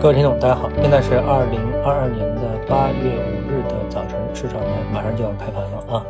各位听众，大家好，现在是二零二二年的八月五日的早晨，市场呢马上就要开盘了啊。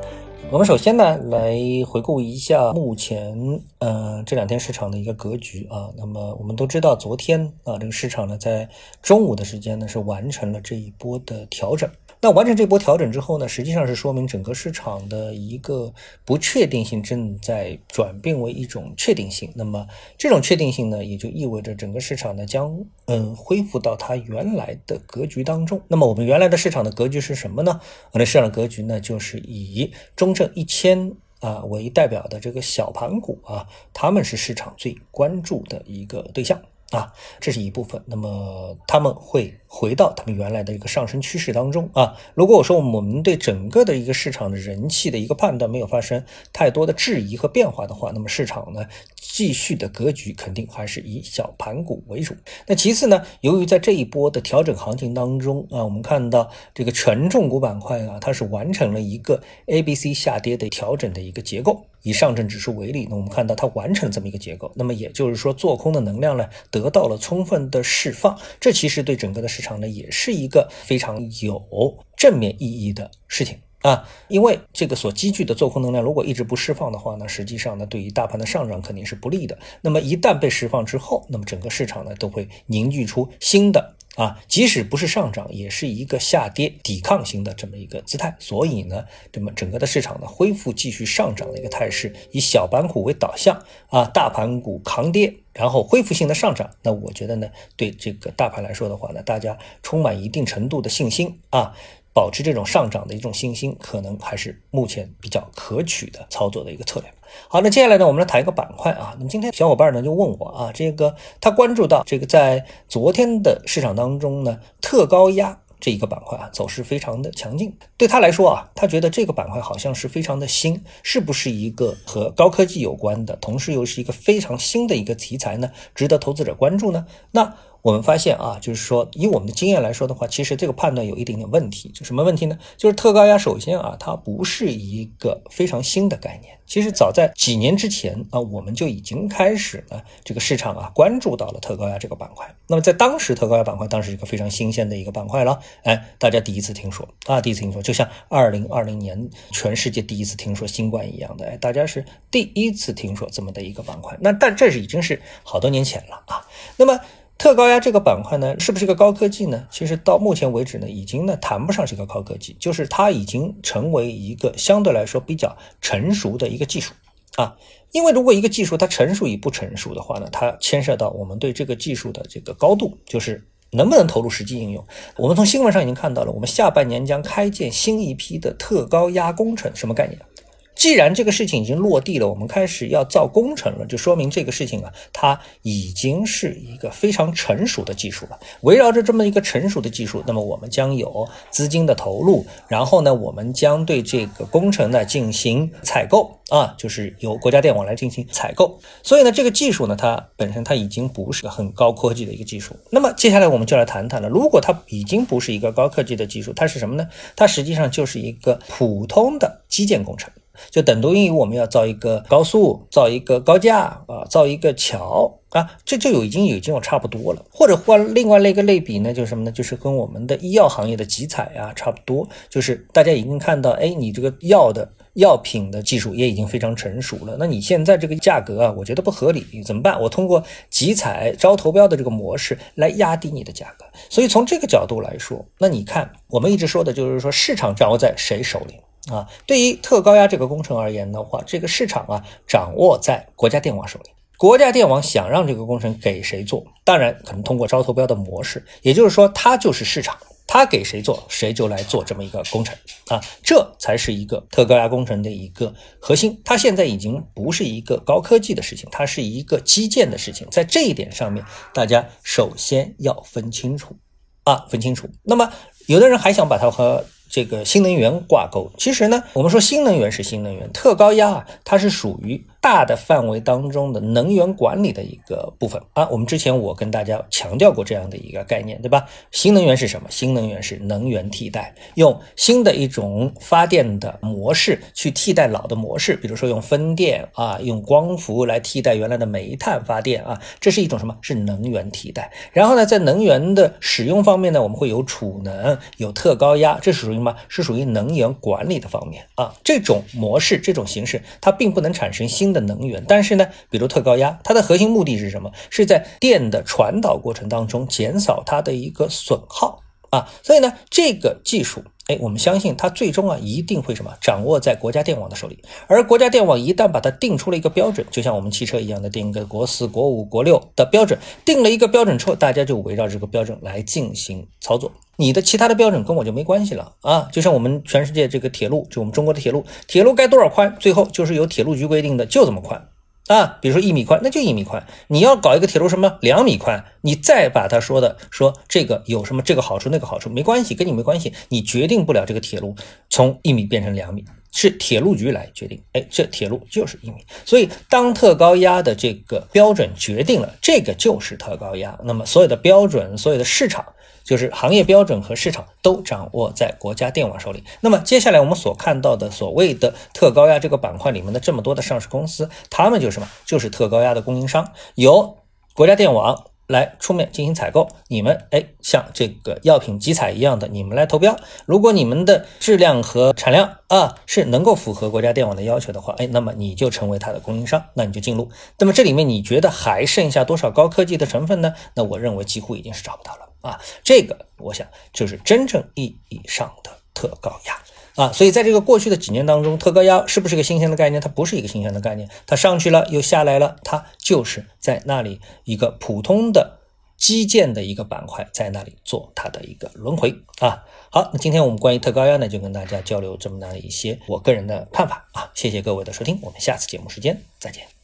我们首先呢来回顾一下目前呃这两天市场的一个格局啊。那么我们都知道，昨天啊这个市场呢在中午的时间呢是完成了这一波的调整。那完成这波调整之后呢，实际上是说明整个市场的一个不确定性正在转变为一种确定性。那么这种确定性呢，也就意味着整个市场呢将嗯恢复到它原来的格局当中。那么我们原来的市场的格局是什么呢？我们市场的格局呢，就是以中证一千啊为代表的这个小盘股啊，他们是市场最关注的一个对象。啊，这是一部分。那么他们会回到他们原来的一个上升趋势当中啊。如果我说我们对整个的一个市场的人气的一个判断没有发生太多的质疑和变化的话，那么市场呢继续的格局肯定还是以小盘股为主。那其次呢，由于在这一波的调整行情当中啊，我们看到这个权重股板块啊，它是完成了一个 A、B、C 下跌的调整的一个结构。以上证指数为例，那我们看到它完成了这么一个结构，那么也就是说做空的能量呢得到了充分的释放，这其实对整个的市场呢也是一个非常有正面意义的事情啊，因为这个所积聚的做空能量如果一直不释放的话呢，实际上呢对于大盘的上涨肯定是不利的。那么一旦被释放之后，那么整个市场呢都会凝聚出新的。啊，即使不是上涨，也是一个下跌抵抗型的这么一个姿态。所以呢，这么整个的市场呢恢复继续上涨的一个态势，以小板股为导向啊，大盘股扛跌，然后恢复性的上涨。那我觉得呢，对这个大盘来说的话呢，大家充满一定程度的信心啊。保持这种上涨的一种信心，可能还是目前比较可取的操作的一个策略。好，那接下来呢，我们来谈一个板块啊。那么今天小伙伴呢就问我啊，这个他关注到这个在昨天的市场当中呢，特高压这一个板块啊走势非常的强劲。对他来说啊，他觉得这个板块好像是非常的新，是不是一个和高科技有关的，同时又是一个非常新的一个题材呢？值得投资者关注呢？那。我们发现啊，就是说，以我们的经验来说的话，其实这个判断有一点点问题。就什么问题呢？就是特高压，首先啊，它不是一个非常新的概念。其实早在几年之前啊，我们就已经开始呢，这个市场啊关注到了特高压这个板块。那么在当时，特高压板块当时是一个非常新鲜的一个板块了。哎，大家第一次听说啊，第一次听说，就像二零二零年全世界第一次听说新冠一样的，哎，大家是第一次听说这么的一个板块。那但这是已经是好多年前了啊。那么。特高压这个板块呢，是不是一个高科技呢？其实到目前为止呢，已经呢谈不上是一个高科技，就是它已经成为一个相对来说比较成熟的一个技术啊。因为如果一个技术它成熟与不成熟的话呢，它牵涉到我们对这个技术的这个高度，就是能不能投入实际应用。我们从新闻上已经看到了，我们下半年将开建新一批的特高压工程，什么概念？既然这个事情已经落地了，我们开始要造工程了，就说明这个事情啊，它已经是一个非常成熟的技术了。围绕着这么一个成熟的技术，那么我们将有资金的投入，然后呢，我们将对这个工程呢进行采购啊，就是由国家电网来进行采购。所以呢，这个技术呢，它本身它已经不是个很高科技的一个技术。那么接下来我们就来谈谈了，如果它已经不是一个高科技的技术，它是什么呢？它实际上就是一个普通的基建工程。就等同于我们要造一个高速，造一个高架啊，造一个桥啊，这就有已经已经有差不多了。或者换另外一个类比呢，就是什么呢？就是跟我们的医药行业的集采啊差不多。就是大家已经看到，哎，你这个药的药品的技术也已经非常成熟了。那你现在这个价格啊，我觉得不合理，怎么办？我通过集采招投标的这个模式来压低你的价格。所以从这个角度来说，那你看我们一直说的就是说市场掌握在谁手里？啊，对于特高压这个工程而言的话，这个市场啊掌握在国家电网手里。国家电网想让这个工程给谁做，当然可能通过招投标的模式，也就是说它就是市场，它给谁做，谁就来做这么一个工程啊，这才是一个特高压工程的一个核心。它现在已经不是一个高科技的事情，它是一个基建的事情。在这一点上面，大家首先要分清楚啊，分清楚。那么有的人还想把它和这个新能源挂钩，其实呢，我们说新能源是新能源，特高压啊，它是属于大的范围当中的能源管理的一个部分啊。我们之前我跟大家强调过这样的一个概念，对吧？新能源是什么？新能源是能源替代，用新的一种发电的模式去替代老的模式，比如说用风电啊，用光伏来替代原来的煤炭发电啊，这是一种什么？是能源替代。然后呢，在能源的使用方面呢，我们会有储能，有特高压，这是属于什么？是属于能源管理的方面啊。这种模式，这种形式，它并不能产生新的能源，但是呢，比如特高压，它的核心目的是什么？是在电的传导过程当中减少它的一个损耗啊。所以呢，这个技术。哎，我们相信它最终啊一定会什么掌握在国家电网的手里，而国家电网一旦把它定出了一个标准，就像我们汽车一样的定一个国四、国五、国六的标准，定了一个标准之后，大家就围绕这个标准来进行操作。你的其他的标准跟我就没关系了啊！就像我们全世界这个铁路，就我们中国的铁路，铁路该多少宽，最后就是由铁路局规定的，就这么宽。啊，比如说一米宽，那就一米宽。你要搞一个铁路什么两米宽，你再把它说的说这个有什么这个好处那个好处，没关系，跟你没关系，你决定不了这个铁路从一米变成两米，是铁路局来决定。哎，这铁路就是一米。所以当特高压的这个标准决定了这个就是特高压，那么所有的标准，所有的市场。就是行业标准和市场都掌握在国家电网手里。那么接下来我们所看到的所谓的特高压这个板块里面的这么多的上市公司，他们就是什么？就是特高压的供应商，由国家电网来出面进行采购。你们哎，像这个药品集采一样的，你们来投标。如果你们的质量和产量啊是能够符合国家电网的要求的话，哎，那么你就成为它的供应商，那你就进入。那么这里面你觉得还剩下多少高科技的成分呢？那我认为几乎已经是找不到了。啊，这个我想就是真正意义上的特高压啊，所以在这个过去的几年当中，特高压是不是一个新鲜的概念？它不是一个新鲜的概念，它上去了又下来了，它就是在那里一个普通的基建的一个板块，在那里做它的一个轮回啊。好，那今天我们关于特高压呢，就跟大家交流这么的一些我个人的看法啊，谢谢各位的收听，我们下次节目时间再见。